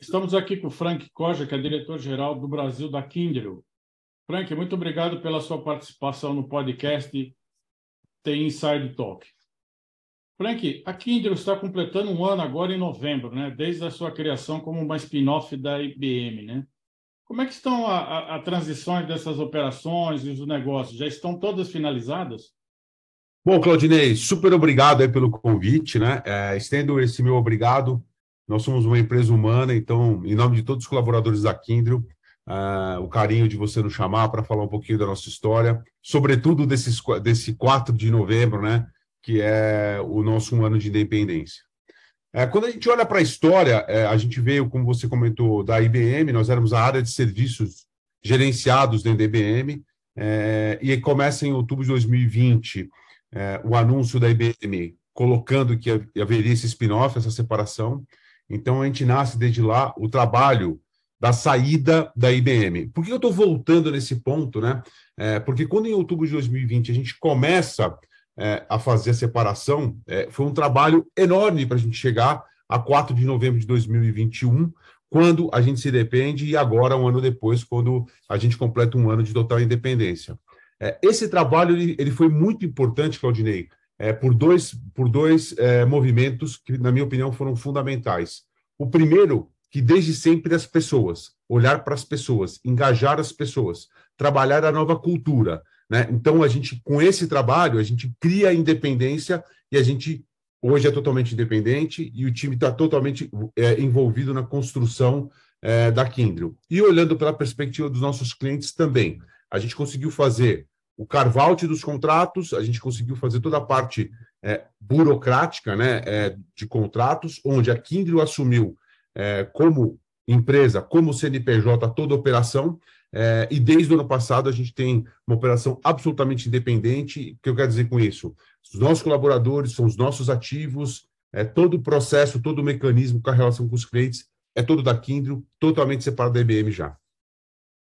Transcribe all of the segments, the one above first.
Estamos aqui com o Frank Koja, que é diretor-geral do Brasil da Kindle. Frank, muito obrigado pela sua participação no podcast Tem Inside Talk. Frank, a Kindle está completando um ano agora em novembro, né? desde a sua criação como uma spin-off da IBM. Né? Como é que estão a, a, a transições dessas operações e os negócios? Já estão todas finalizadas? Bom, Claudinei, super obrigado pelo convite, né? É, estendo esse meu obrigado nós somos uma empresa humana, então, em nome de todos os colaboradores da Kindle, uh, o carinho de você nos chamar para falar um pouquinho da nossa história, sobretudo desses, desse 4 de novembro, né, que é o nosso um ano de independência. É, quando a gente olha para a história, é, a gente veio, como você comentou, da IBM, nós éramos a área de serviços gerenciados dentro da IBM, é, e começa em outubro de 2020 é, o anúncio da IBM colocando que haveria esse spin-off, essa separação. Então, a gente nasce desde lá o trabalho da saída da IBM. Por que eu estou voltando nesse ponto? Né? É, porque quando em outubro de 2020 a gente começa é, a fazer a separação, é, foi um trabalho enorme para a gente chegar a 4 de novembro de 2021, quando a gente se depende, e agora, um ano depois, quando a gente completa um ano de total independência. É, esse trabalho ele, ele foi muito importante, Claudinei, é, por dois, por dois é, movimentos que, na minha opinião, foram fundamentais. O primeiro, que desde sempre as pessoas, olhar para as pessoas, engajar as pessoas, trabalhar a nova cultura. Né? Então, a gente, com esse trabalho, a gente cria a independência e a gente hoje é totalmente independente e o time está totalmente é, envolvido na construção é, da Kindle. E olhando pela perspectiva dos nossos clientes também, a gente conseguiu fazer o carve-out dos contratos, a gente conseguiu fazer toda a parte é, burocrática né, é, de contratos, onde a Kindle assumiu é, como empresa, como CNPJ, toda a operação, é, e desde o ano passado a gente tem uma operação absolutamente independente. O que eu quero dizer com isso? Os nossos colaboradores são os nossos ativos, é, todo o processo, todo o mecanismo com a relação com os clientes é todo da Kindle, totalmente separado da IBM já.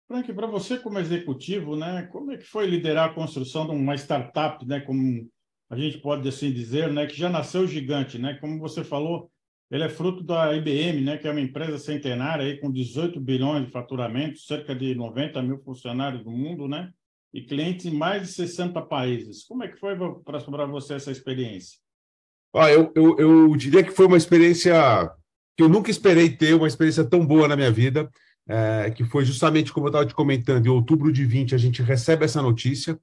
Frank, para você como executivo, né, como é que foi liderar a construção de uma startup, né, como a gente pode assim dizer, né, que já nasceu gigante, né? Como você falou, ele é fruto da IBM, né, que é uma empresa centenária aí com 18 bilhões de faturamento, cerca de 90 mil funcionários do mundo, né? E clientes em mais de 60 países. Como é que foi para você essa experiência? Ah, eu, eu, eu diria que foi uma experiência que eu nunca esperei ter, uma experiência tão boa na minha vida é, que foi justamente como eu estava te comentando, em outubro de 20 a gente recebe essa notícia,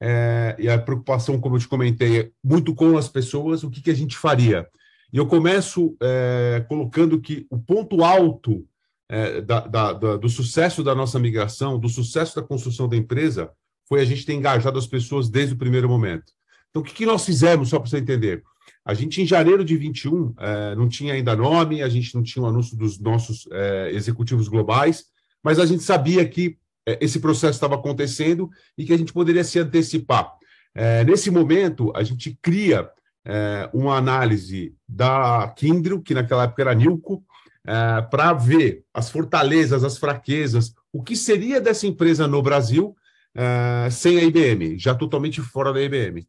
é, e a preocupação, como eu te comentei, é muito com as pessoas, o que, que a gente faria. E eu começo é, colocando que o ponto alto é, da, da, da, do sucesso da nossa migração, do sucesso da construção da empresa, foi a gente ter engajado as pessoas desde o primeiro momento. Então, o que, que nós fizemos, só para você entender? A gente, em janeiro de 21, é, não tinha ainda nome, a gente não tinha o um anúncio dos nossos é, executivos globais, mas a gente sabia que é, esse processo estava acontecendo e que a gente poderia se antecipar. Nesse momento, a gente cria uma análise da Kindle, que naquela época era Nilco, para ver as fortalezas, as fraquezas, o que seria dessa empresa no Brasil sem a IBM, já totalmente fora da IBM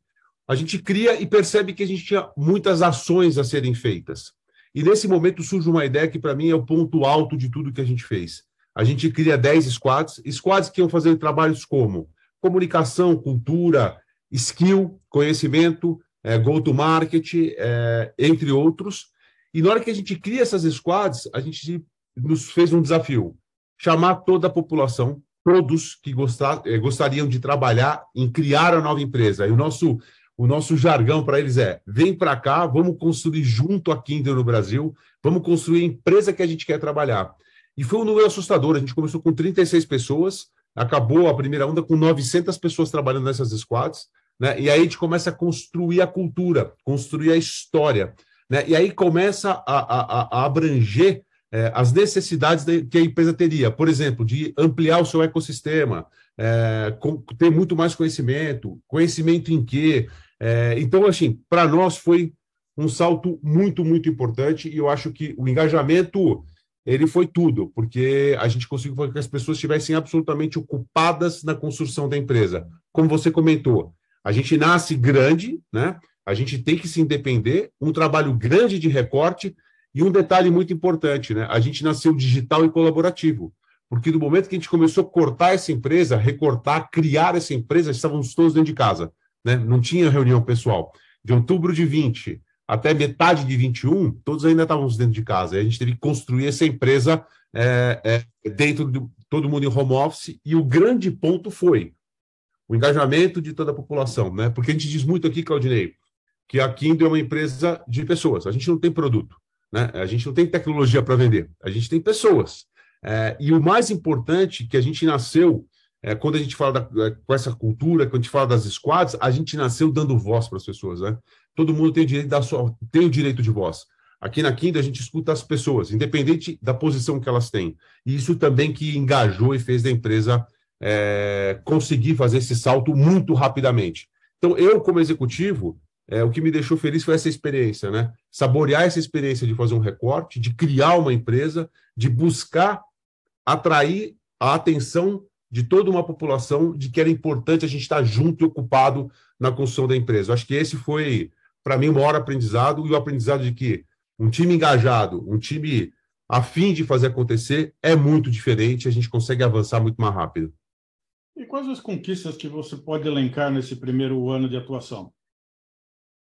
a gente cria e percebe que a gente tinha muitas ações a serem feitas. E nesse momento surge uma ideia que, para mim, é o ponto alto de tudo que a gente fez. A gente cria 10 squads, squads que iam fazer trabalhos como comunicação, cultura, skill, conhecimento, é, go-to-market, é, entre outros. E na hora que a gente cria essas squads, a gente nos fez um desafio: chamar toda a população, todos que gostar, é, gostariam de trabalhar em criar a nova empresa. E o nosso o nosso jargão para eles é: vem para cá, vamos construir junto a Kindle no Brasil, vamos construir a empresa que a gente quer trabalhar. E foi um número assustador. A gente começou com 36 pessoas, acabou a primeira onda com 900 pessoas trabalhando nessas squads, né? E aí a gente começa a construir a cultura, construir a história, né? E aí começa a, a, a abranger é, as necessidades que a empresa teria, por exemplo, de ampliar o seu ecossistema, é, com, ter muito mais conhecimento, conhecimento em quê, é, então, assim, para nós foi um salto muito, muito importante e eu acho que o engajamento ele foi tudo, porque a gente conseguiu que as pessoas estivessem absolutamente ocupadas na construção da empresa. Como você comentou, a gente nasce grande, né? A gente tem que se independer, um trabalho grande de recorte, E um detalhe muito importante, né? A gente nasceu digital e colaborativo. Porque do momento que a gente começou a cortar essa empresa, recortar, criar essa empresa, estávamos todos dentro de casa, né? Não tinha reunião pessoal. De outubro de 20 até metade de 21, todos ainda estávamos dentro de casa. a gente teve que construir essa empresa é, é, dentro de todo mundo em home office. E o grande ponto foi o engajamento de toda a população, né? Porque a gente diz muito aqui, Claudinei, que a Kindle é uma empresa de pessoas. A gente não tem produto, né? A gente não tem tecnologia para vender. A gente tem pessoas. É, e o mais importante que a gente nasceu é, quando a gente fala da, com essa cultura, quando a gente fala das squads, a gente nasceu dando voz para as pessoas, né? Todo mundo tem o direito da sua, tem o direito de voz. Aqui na Kindle a gente escuta as pessoas, independente da posição que elas têm. E isso também que engajou e fez da empresa é, conseguir fazer esse salto muito rapidamente. Então, eu, como executivo, é, o que me deixou feliz foi essa experiência, né? Saborear essa experiência de fazer um recorte, de criar uma empresa, de buscar atrair a atenção de toda uma população de que era importante a gente estar junto e ocupado na construção da empresa. Eu acho que esse foi, para mim, o maior aprendizado e o aprendizado de que um time engajado, um time a fim de fazer acontecer é muito diferente, a gente consegue avançar muito mais rápido. E quais as conquistas que você pode elencar nesse primeiro ano de atuação?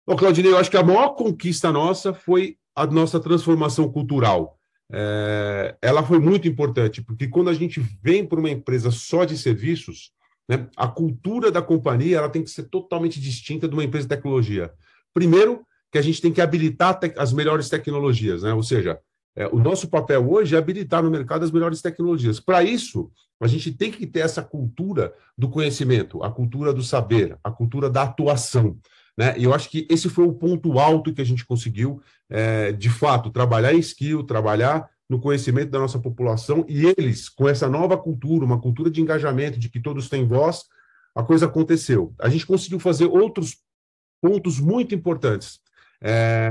Ô, Claudinei, eu acho que a maior conquista nossa foi a nossa transformação cultural. É, ela foi muito importante, porque quando a gente vem para uma empresa só de serviços, né, a cultura da companhia ela tem que ser totalmente distinta de uma empresa de tecnologia. Primeiro, que a gente tem que habilitar as melhores tecnologias, né? ou seja, é, o nosso papel hoje é habilitar no mercado as melhores tecnologias. Para isso, a gente tem que ter essa cultura do conhecimento, a cultura do saber, a cultura da atuação. Né? E eu acho que esse foi o ponto alto que a gente conseguiu, é, de fato, trabalhar em skill, trabalhar no conhecimento da nossa população, e eles, com essa nova cultura, uma cultura de engajamento, de que todos têm voz, a coisa aconteceu. A gente conseguiu fazer outros pontos muito importantes. É,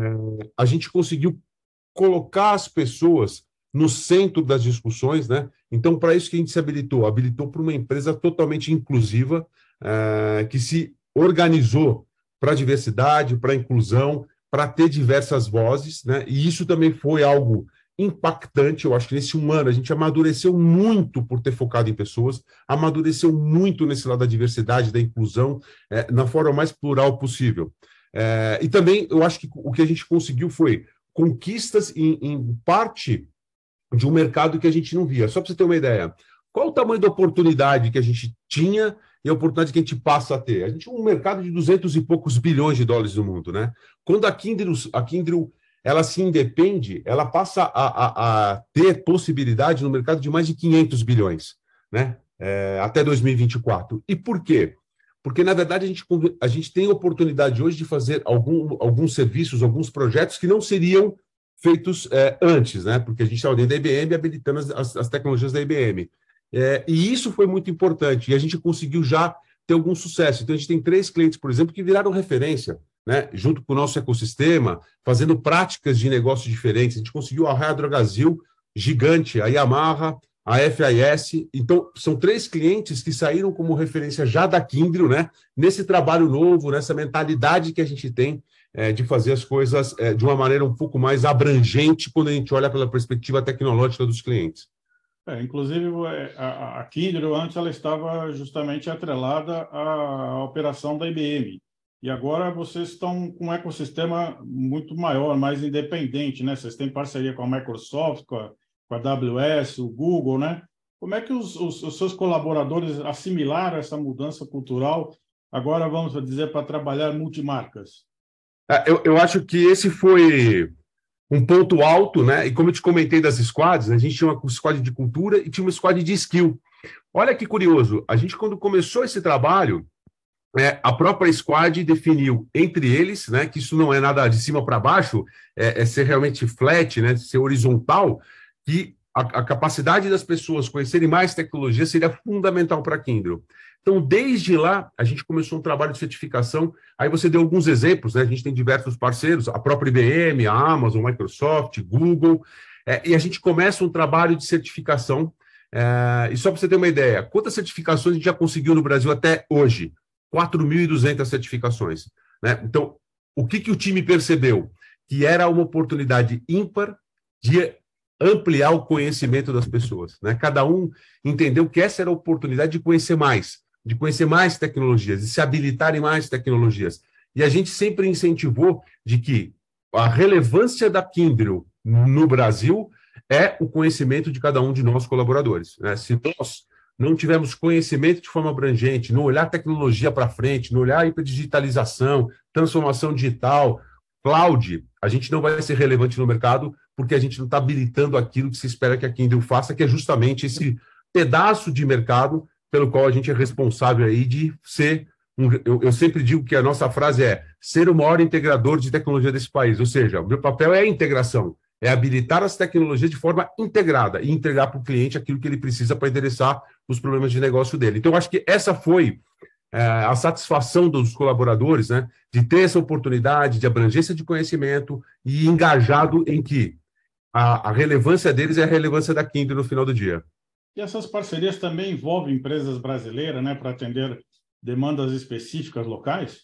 a gente conseguiu colocar as pessoas no centro das discussões, né? Então, para isso que a gente se habilitou, habilitou para uma empresa totalmente inclusiva, é, que se organizou para a diversidade, para a inclusão, para ter diversas vozes, né? E isso também foi algo impactante. Eu acho que nesse um ano a gente amadureceu muito por ter focado em pessoas, amadureceu muito nesse lado da diversidade, da inclusão, é, na forma mais plural possível. É, e também eu acho que o que a gente conseguiu foi conquistas em, em parte de um mercado que a gente não via. Só para você ter uma ideia, qual o tamanho da oportunidade que a gente tinha e a oportunidade que a gente passa a ter. A gente tem um mercado de 200 e poucos bilhões de dólares no mundo, né? Quando a Kindle, a Kindle ela se independe, ela passa a, a, a, ter possibilidade no mercado de mais de 500 bilhões, né? É, até 2024. E por quê? Porque, na verdade, a gente, a gente tem oportunidade hoje de fazer algum, alguns serviços, alguns projetos que não seriam feitos é, antes, né? Porque a gente está dentro da IBM habilitando as, as tecnologias da IBM. É, e isso foi muito importante, e a gente conseguiu já ter algum sucesso. Então, a gente tem três clientes, por exemplo, que viraram referência, né, junto com o nosso ecossistema, fazendo práticas de negócio diferentes. A gente conseguiu a Raia Drogazil, gigante, a Yamaha, a FIS. Então, são três clientes que saíram como referência já da Kindle, né, nesse trabalho novo, nessa mentalidade que a gente tem é, de fazer as coisas é, de uma maneira um pouco mais abrangente quando a gente olha pela perspectiva tecnológica dos clientes. É, inclusive, é, a, a Kindle, antes, ela estava justamente atrelada à, operação da IBM. E agora vocês estão com um ecossistema muito maior, mais independente, né? Vocês têm parceria com a Microsoft, com a, com a AWS, o Google, né? Como é que os, os, os seus colaboradores assimilaram essa mudança cultural, agora, vamos dizer, para trabalhar multimarcas? É, eu, eu acho que esse foi um ponto alto, né? E como eu te comentei das squads, a gente tinha uma squad de cultura e tinha uma squad de skill. Olha que curioso, a gente quando começou esse trabalho, é, a própria squad definiu entre eles, né, que isso não é nada de cima para baixo, é, é, ser realmente flat, né, ser horizontal, que a, a, capacidade das pessoas conhecerem mais tecnologia seria fundamental para a Kindle. Então, desde lá, a gente começou um trabalho de certificação. Aí você deu alguns exemplos, né? A gente tem diversos parceiros, a própria IBM, a Amazon, Microsoft, Google, é, e a gente começa um trabalho de certificação. É, e só para você ter uma ideia, quantas certificações a gente já conseguiu no Brasil até hoje? 4.200 certificações. Né? Então, o que, que o time percebeu? que era uma oportunidade ímpar de ampliar o conhecimento das pessoas. Né? Cada um entendeu que essa era a oportunidade de conhecer mais, de conhecer mais tecnologias, de se habilitar em mais tecnologias. E a gente sempre incentivou de que a relevância da Kindle no Brasil é o conhecimento de cada um de nós colaboradores. Né? Se nós não tivermos conhecimento de forma abrangente, não olhar tecnologia para frente, não olhar para digitalização, transformação digital, cloud, a gente não vai ser relevante no mercado porque a gente não está habilitando aquilo que se espera que a Kindle faça, que é justamente esse pedaço de mercado pelo qual a gente é responsável aí de ser um, eu, eu, sempre digo que a nossa frase é ser o maior integrador de tecnologia desse país, ou seja, o meu papel é a integração, é habilitar as tecnologias de forma integrada e entregar para o cliente aquilo que ele precisa para endereçar os problemas de negócio dele. Então, acho que essa foi é, a satisfação dos colaboradores, né, de ter essa oportunidade de abrangência de conhecimento e engajado em que a, a relevância deles é a relevância da Kindle no final do dia. E essas parcerias também envolvem empresas brasileiras, né, para atender demandas específicas locais?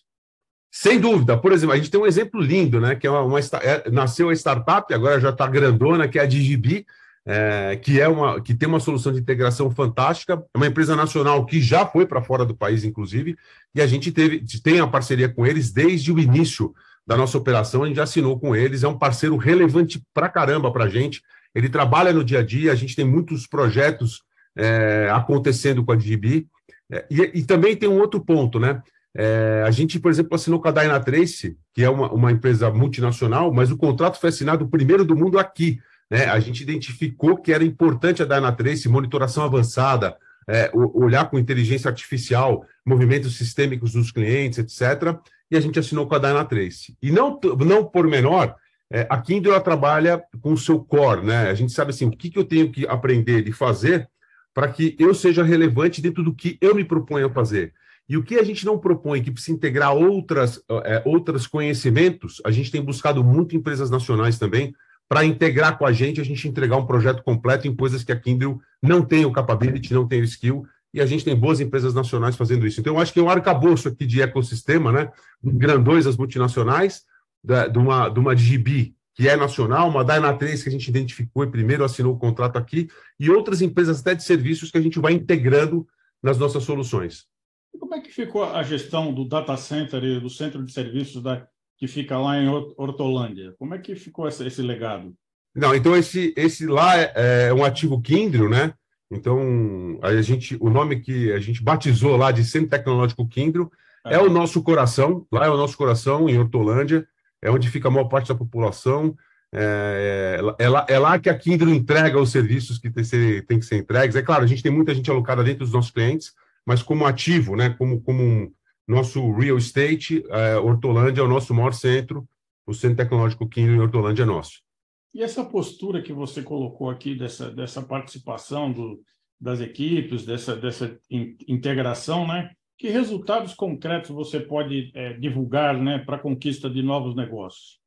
Sem dúvida. Por exemplo, a gente tem um exemplo lindo, né? Que é uma, uma é, nasceu a startup, agora já está grandona, que é a Digibi, é, que é uma que tem uma solução de integração fantástica, é uma empresa nacional que já foi para fora do país, inclusive, e a gente teve tem a parceria com eles desde o início da nossa operação, a gente já assinou com eles, é um parceiro relevante para caramba para a gente. Ele trabalha no dia a dia, a gente tem muitos projetos é, acontecendo com a Digibi. É, e, e, também tem um outro ponto, né? É, a gente, por exemplo, assinou com a Dynatrace, que é uma, uma empresa multinacional, mas o contrato foi assinado primeiro do mundo aqui. Né? A gente identificou que era importante a Dynatrace, monitoração avançada, é, olhar com inteligência artificial, movimentos sistêmicos dos clientes, etc. E a gente assinou com a Dynatrace. E não, não por menor, é, a Kindle trabalha com o seu core, né? A gente sabe assim, o que, que eu tenho que aprender e fazer para que eu seja relevante dentro do que eu me proponho a fazer. E o que a gente não propõe, que precisa integrar outras, é, outros conhecimentos, a gente tem buscado muito empresas nacionais também, para integrar com a gente, a gente entregar um projeto completo em coisas que a Kindle não tem o capability, não tem o skill, e a gente tem boas empresas nacionais fazendo isso. Então, eu acho que é um arcabouço aqui de ecossistema, né? Grandões as multinacionais, da, de, uma, de uma GB, que é nacional, uma Dynatrace que a gente identificou e primeiro assinou o contrato aqui, e outras empresas até de serviços que a gente vai integrando nas nossas soluções. Como é que ficou a gestão do data center e do centro de serviços da, que fica lá em Hortolândia? Como é que ficou esse, esse legado? Não, então esse, esse lá é, é um ativo Kindrio, né? Então, a gente, o nome que a gente batizou lá de Centro Tecnológico Kindrio é. é o nosso coração, lá é o nosso coração, em Hortolândia é onde fica a maior parte da população. É, é, lá, é lá que a Kindle entrega os serviços que tem ser, tem que ser entregues. É claro, a gente tem muita gente alocada dentro dos nossos clientes, mas como ativo, né, como, como um, nosso real estate, é, Hortolândia é o nosso maior centro, o Centro Tecnológico Kindle em Hortolândia é nosso. E essa postura que você colocou aqui, dessa, dessa participação do, das equipes, dessa, dessa in, integração, né? Que resultados concretos você pode é, divulgar né, para a conquista de novos negócios?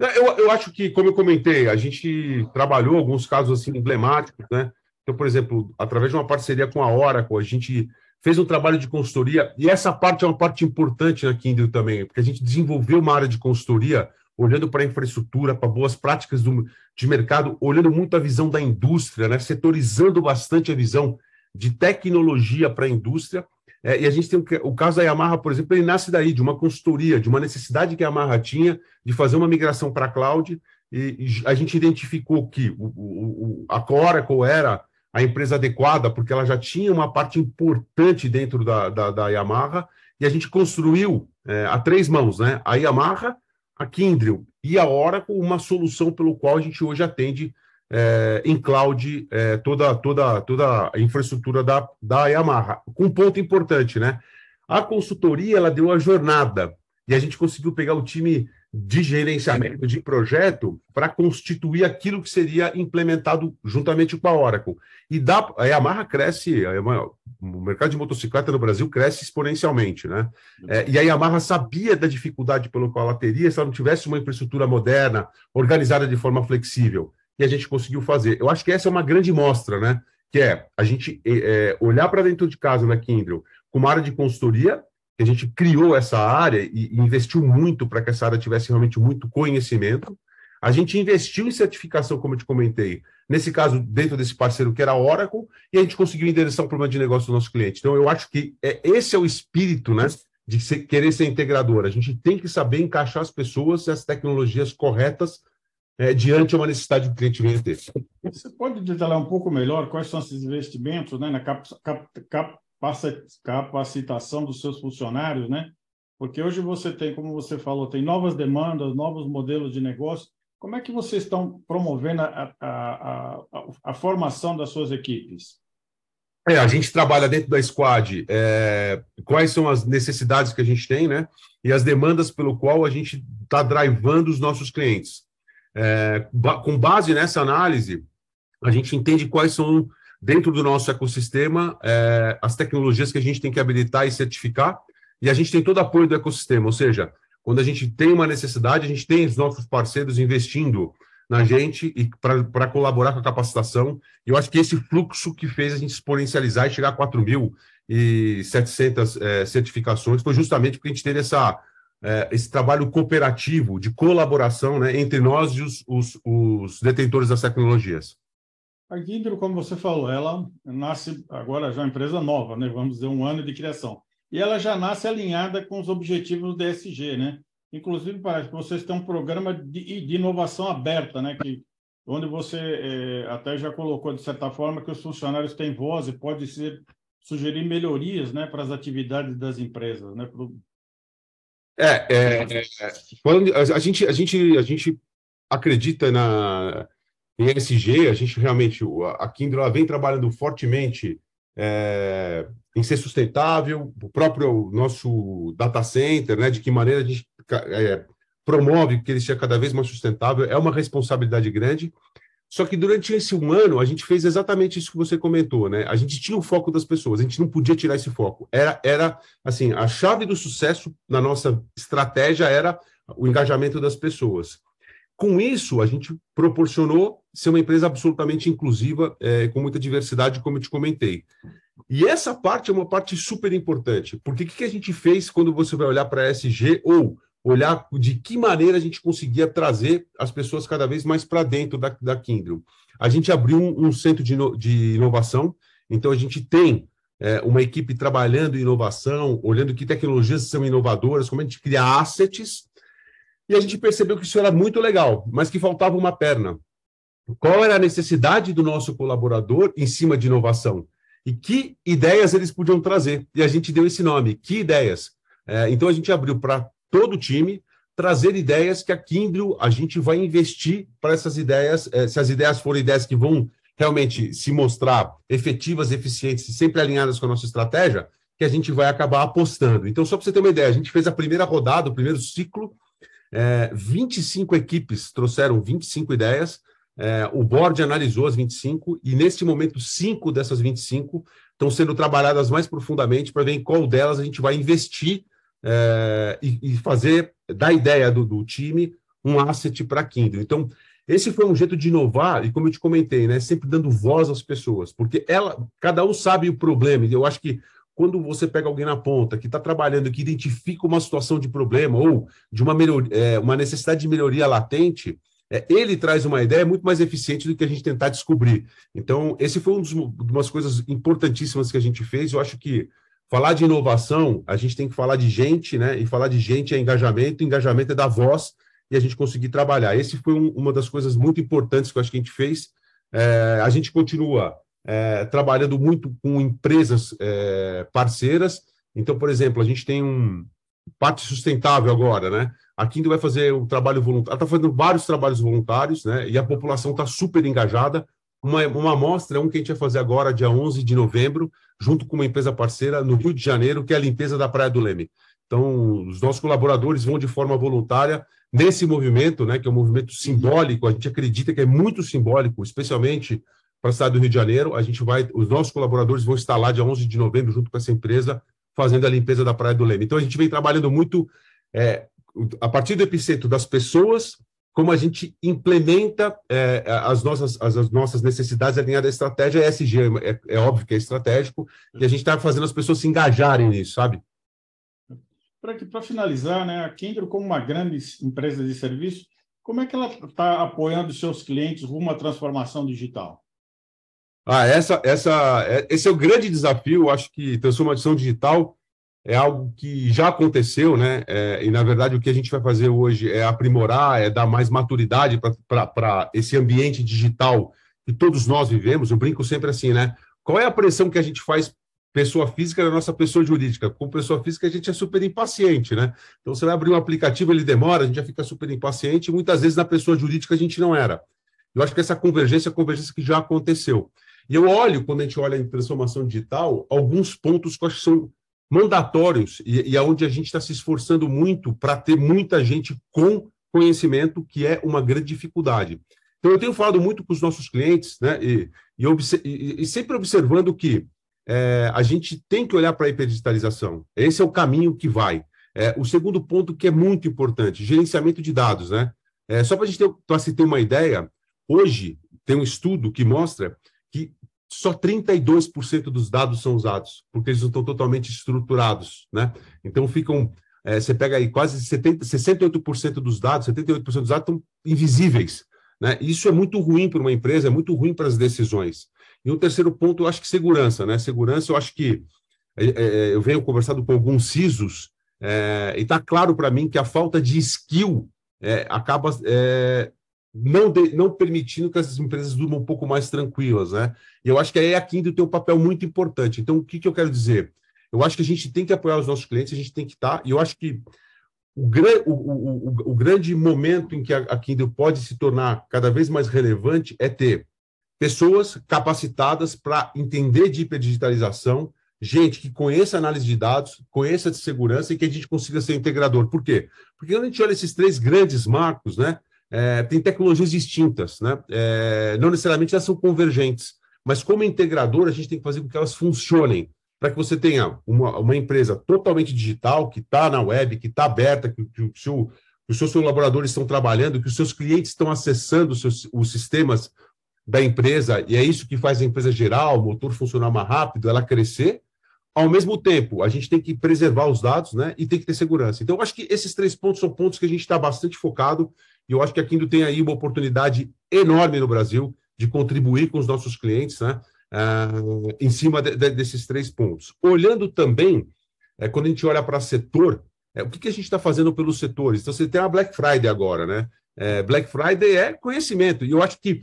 É, eu, eu acho que, como eu comentei, a gente trabalhou alguns casos assim emblemáticos, né? Então, por exemplo, através de uma parceria com a Oracle, a gente fez um trabalho de consultoria, e essa parte é uma parte importante na Kindle também, porque a gente desenvolveu uma área de consultoria olhando para a infraestrutura, para boas práticas do, de mercado, olhando muito a visão da indústria, né? setorizando bastante a visão de tecnologia para a indústria, é, e a gente tem o, o, caso da Yamaha, por exemplo, ele nasce daí, de uma consultoria, de uma necessidade que a Yamaha tinha de fazer uma migração para a cloud, e, e, a gente identificou que o, o, a Oracle era a empresa adequada, porque ela já tinha uma parte importante dentro da, da, da Yamaha, e a gente construiu é, a três mãos, né? A Yamaha, a Kindle e a Oracle, uma solução pelo qual a gente hoje atende é, em cloud é, toda, toda, toda a infraestrutura da, da Yamaha. Com um ponto importante, né? A consultoria ela deu a jornada e a gente conseguiu pegar o time de gerenciamento de projeto para constituir aquilo que seria implementado juntamente com a Oracle. E dá, a Yamaha cresce, a Yamaha, o mercado de motocicleta no Brasil cresce exponencialmente, né? É, e a Yamaha sabia da dificuldade pelo qual ela teria se ela não tivesse uma infraestrutura moderna, organizada de forma flexível e a gente conseguiu fazer. Eu acho que essa é uma grande mostra, né? Que é a gente é, olhar para dentro de casa na Kindle com uma área de consultoria, que a gente criou essa área e, e investiu muito para que essa área tivesse realmente muito conhecimento. A gente investiu em certificação, como eu te comentei, nesse caso, dentro desse parceiro que era a Oracle, e a gente conseguiu endereçar um problema de negócio do nosso cliente. Então, eu acho que é, esse é o espírito né, de ser, querer ser integrador. A gente tem que saber encaixar as pessoas e as tecnologias corretas é, diante de uma necessidade que o cliente venha ter. Você pode detalhar um pouco melhor quais são esses investimentos né, na cap, cap, capacitação dos seus funcionários, né? Porque hoje você tem, como você falou, tem novas demandas, novos modelos de negócio. Como é que vocês estão promovendo a, a, a, a formação das suas equipes? É, a gente trabalha dentro da squad é, quais são as necessidades que a gente tem, né? E as demandas pelo qual a gente está drivando os nossos clientes. É, com base nessa análise, a gente entende quais são, dentro do nosso ecossistema, é, as tecnologias que a gente tem que habilitar e certificar, e a gente tem todo apoio do ecossistema, ou seja, quando a gente tem uma necessidade, a gente tem os nossos parceiros investindo na gente e para colaborar com a capacitação. Eu acho que esse fluxo que fez a gente exponencializar e chegar a 4.700 é, certificações foi justamente porque a gente teve essa, é, esse trabalho cooperativo de colaboração né, entre nós e os, os, os detentores das tecnologias. A Guindro, como você falou, ela nasce agora já uma empresa nova, né? vamos dizer, um ano de criação e ela já nasce alinhada com os objetivos do DSG, né? Inclusive, parece que vocês têm um programa de, de inovação aberta, né? Que, onde você é, até já colocou, de certa forma, que os funcionários têm voz e pode ser, sugerir melhorias né, para as atividades das empresas. Né? É, é, é, quando a, gente, a, gente, a gente acredita na, em SG, a gente realmente, a Kindle vem trabalhando fortemente é, em ser sustentável, o próprio nosso data center, né, de que maneira a gente é, promove que ele seja cada vez mais sustentável, é uma responsabilidade grande. Só que durante esse um ano, a gente fez exatamente isso que você comentou, né? A gente tinha o foco das pessoas, a gente não podia tirar esse foco. Era, era assim, a chave do sucesso na nossa estratégia era o engajamento das pessoas. Com isso, a gente proporcionou ser uma empresa absolutamente inclusiva, é, com muita diversidade, como eu te comentei. E essa parte é uma parte super importante, porque o que, a gente fez quando você vai olhar para SG ou olhar de que maneira a gente conseguia trazer as pessoas cada vez mais para dentro da, da Kindle? A gente abriu um, um centro de, de, inovação, então a gente tem é, uma equipe trabalhando em inovação, olhando que tecnologias são inovadoras, como a gente cria assets, e a gente percebeu que isso era muito legal, mas que faltava uma perna. Qual era a necessidade do nosso colaborador em cima de inovação? e que ideias eles podiam trazer. E a gente deu esse nome, que ideias. É, então a gente abriu para todo o time trazer ideias que a Kindle a gente vai investir para essas ideias, é, se as ideias forem ideias que vão realmente se mostrar efetivas, eficientes e sempre alinhadas com a nossa estratégia, que a gente vai acabar apostando. Então, só para você ter uma ideia, a gente fez a primeira rodada, o primeiro ciclo, é, 25 equipes trouxeram 25 ideias, é, o board analisou as 25 e, neste momento, cinco dessas 25 estão sendo trabalhadas mais profundamente para ver em qual delas a gente vai investir é, e, e, fazer da ideia do, do time um asset para Kindle. Então, esse foi um jeito de inovar, e como eu te comentei, né, sempre dando voz às pessoas, porque ela, cada um sabe o problema, eu acho que quando você pega alguém na ponta que está trabalhando, que identifica uma situação de problema ou de uma, melhor, é, uma necessidade de melhoria latente, é, ele traz uma ideia muito mais eficiente do que a gente tentar descobrir. Então, esse foi um dos, umas coisas importantíssimas que a gente fez. Eu acho que falar de inovação, a gente tem que falar de gente, né? E falar de gente é engajamento, engajamento é da voz e a gente conseguir trabalhar. Esse foi um, uma das coisas muito importantes que eu acho que a gente fez. É, a gente continua é, trabalhando muito com empresas é, parceiras. Então, por exemplo, a gente tem um parte sustentável agora, né? A Kindle vai fazer um trabalho voluntário, está fazendo vários trabalhos voluntários, né? E a população está super engajada. Uma, uma amostra, um que a gente vai fazer agora, dia 11 de novembro, junto com uma empresa parceira no Rio de Janeiro, que é a limpeza da Praia do Leme. Então, os nossos colaboradores vão de forma voluntária nesse movimento, né, que é um movimento simbólico, a gente acredita que é muito simbólico, especialmente para a cidade do Rio de Janeiro. A gente vai, os nossos colaboradores vão estar lá dia 11 de novembro, junto com essa empresa, fazendo a limpeza da Praia do Leme. Então, a gente vem trabalhando muito é, a partir do epicentro das pessoas, como a gente implementa é, as, nossas, as, as, nossas necessidades alinhadas à estratégia ESG. É, é, óbvio que é estratégico, e a gente está fazendo as pessoas se engajarem nisso, sabe? Para finalizar, né, a Kindle, como uma grande empresa de serviço, como é que ela está apoiando seus clientes rumo à transformação digital? Ah, essa, essa, é, esse é o grande desafio. Acho que transformação digital é algo que já aconteceu, né? É, e, na verdade, o que a gente vai fazer hoje é aprimorar, é dar mais maturidade para esse ambiente digital que todos nós vivemos. Eu brinco sempre assim, né? Qual é a pressão que a gente faz pessoa física na nossa pessoa jurídica? Com pessoa física, a gente é super impaciente, né? Então, você vai abrir um aplicativo, ele demora, a gente já fica super impaciente, e muitas vezes na pessoa jurídica a gente não era. Eu acho que essa convergência é a convergência que já aconteceu. E eu olho, quando a gente olha em transformação digital, alguns pontos que eu acho que são mandatórios e, e aonde a gente está se esforçando muito para ter muita gente com conhecimento, que é uma grande dificuldade. Então, eu tenho falado muito com os nossos clientes, né, e, e, e, e sempre observando que é, a gente tem que olhar para a hiperdigitalização. Esse é o caminho que vai. É, o segundo ponto que é muito importante, gerenciamento de dados, né? É, só para a gente ter, se ter uma ideia, hoje tem um estudo que mostra que só 32% dos dados são usados, porque eles não estão totalmente estruturados, né? Então ficam, é, você pega aí quase 70, 68% dos dados, 78% dos dados estão invisíveis, né? Isso é muito ruim para uma empresa, é muito ruim para as decisões. E um terceiro ponto, eu acho que segurança, né? Segurança, eu acho que é, é, eu venho conversando com alguns CISOs é, e está claro para mim que a falta de skill é, acaba é, não, de, não permitindo que essas empresas durmam um pouco mais tranquilas, né? E eu acho que aí a Kindle tem um papel muito importante. Então, o que, que eu quero dizer? Eu acho que a gente tem que apoiar os nossos clientes, a gente tem que estar, tá, e eu acho que o, o, o, o, grande momento em que a, Kindle pode se tornar cada vez mais relevante é ter pessoas capacitadas para entender de hiperdigitalização, gente que conheça análise de dados, conheça de segurança e que a gente consiga ser integrador. Por quê? Porque quando a gente olha esses três grandes marcos, né, é, tem tecnologias distintas, né? É, não necessariamente elas são convergentes, mas como integrador, a gente tem que fazer com que elas funcionem, para que você tenha uma, uma empresa totalmente digital, que está na web, que está aberta, que, que, o seu, que os seus colaboradores estão trabalhando, que os seus clientes estão acessando os, seus, os sistemas da empresa, e é isso que faz a empresa gerar, o motor funcionar mais rápido, ela crescer. Ao mesmo tempo, a gente tem que preservar os dados né, e tem que ter segurança. Então, eu acho que esses três pontos são pontos que a gente está bastante focado e eu acho que a Kindle tem aí uma oportunidade enorme no Brasil de contribuir com os nossos clientes né, uh, em cima de, de, desses três pontos. Olhando também, é, quando a gente olha para setor, é, o que, que a gente está fazendo pelos setores? Então, você tem a Black Friday agora, né? É, Black Friday é conhecimento. E eu acho que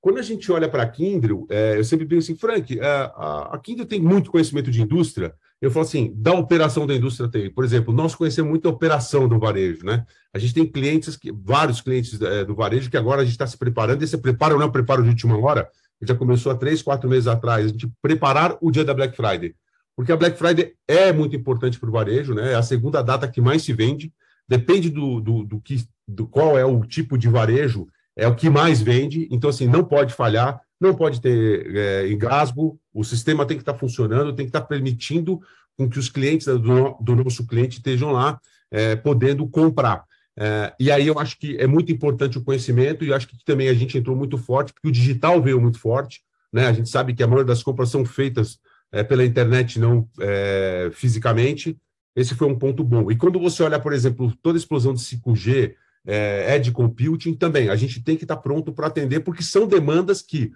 quando a gente olha para a Kindle, é, eu sempre digo assim, Frank, a, a Kindle tem muito conhecimento de indústria, eu falo assim, da operação da indústria tem. Por exemplo, nós conhecemos muito a operação do varejo, né? A gente tem clientes, que, vários clientes é, do varejo que agora a gente está se preparando. Esse preparo não é preparo de última hora, já começou há três, quatro meses atrás, a gente preparar o dia da Black Friday. Porque a Black Friday é muito importante para o varejo, né? É a segunda data que mais se vende. Depende do, do, do, que, do qual é o tipo de varejo, é o que mais vende. Então, assim, não pode falhar não pode ter é, engasgo, o sistema tem que estar funcionando, tem que estar permitindo com que os clientes do, do nosso cliente estejam lá é, podendo comprar. É, e aí eu acho que é muito importante o conhecimento e acho que também a gente entrou muito forte, porque o digital veio muito forte. Né? A gente sabe que a maioria das compras são feitas é, pela internet, não é, fisicamente. Esse foi um ponto bom. E quando você olha, por exemplo, toda a explosão de 5G, é, edge computing também, a gente tem que estar pronto para atender, porque são demandas que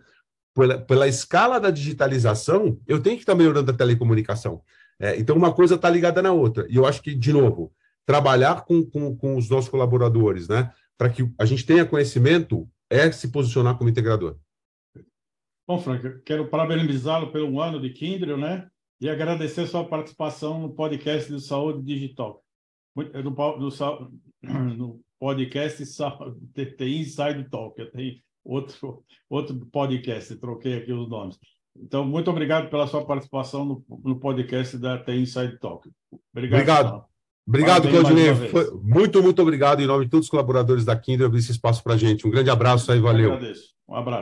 pela, pela escala da digitalização, eu tenho que estar melhorando a telecomunicação. É, então, uma coisa está ligada na outra. E eu acho que, de novo, trabalhar com, com, com os nossos colaboradores, né, para que a gente tenha conhecimento, é se posicionar como integrador. Bom, Frank, quero parabenizá-lo pelo ano de Kindle, né? E agradecer sua participação no podcast do Saúde Digital. No, no, no podcast TI Inside Talk. Tem outro, outro podcast, troquei aqui os nomes. Então, muito obrigado pela sua participação no, no podcast da TI Inside Talk. Obrigado. Obrigado, obrigado Claudinei. Muito, muito obrigado em nome de todos os colaboradores da Kindle abrir esse espaço para a gente. Um grande abraço aí, valeu. Eu agradeço. Um abraço.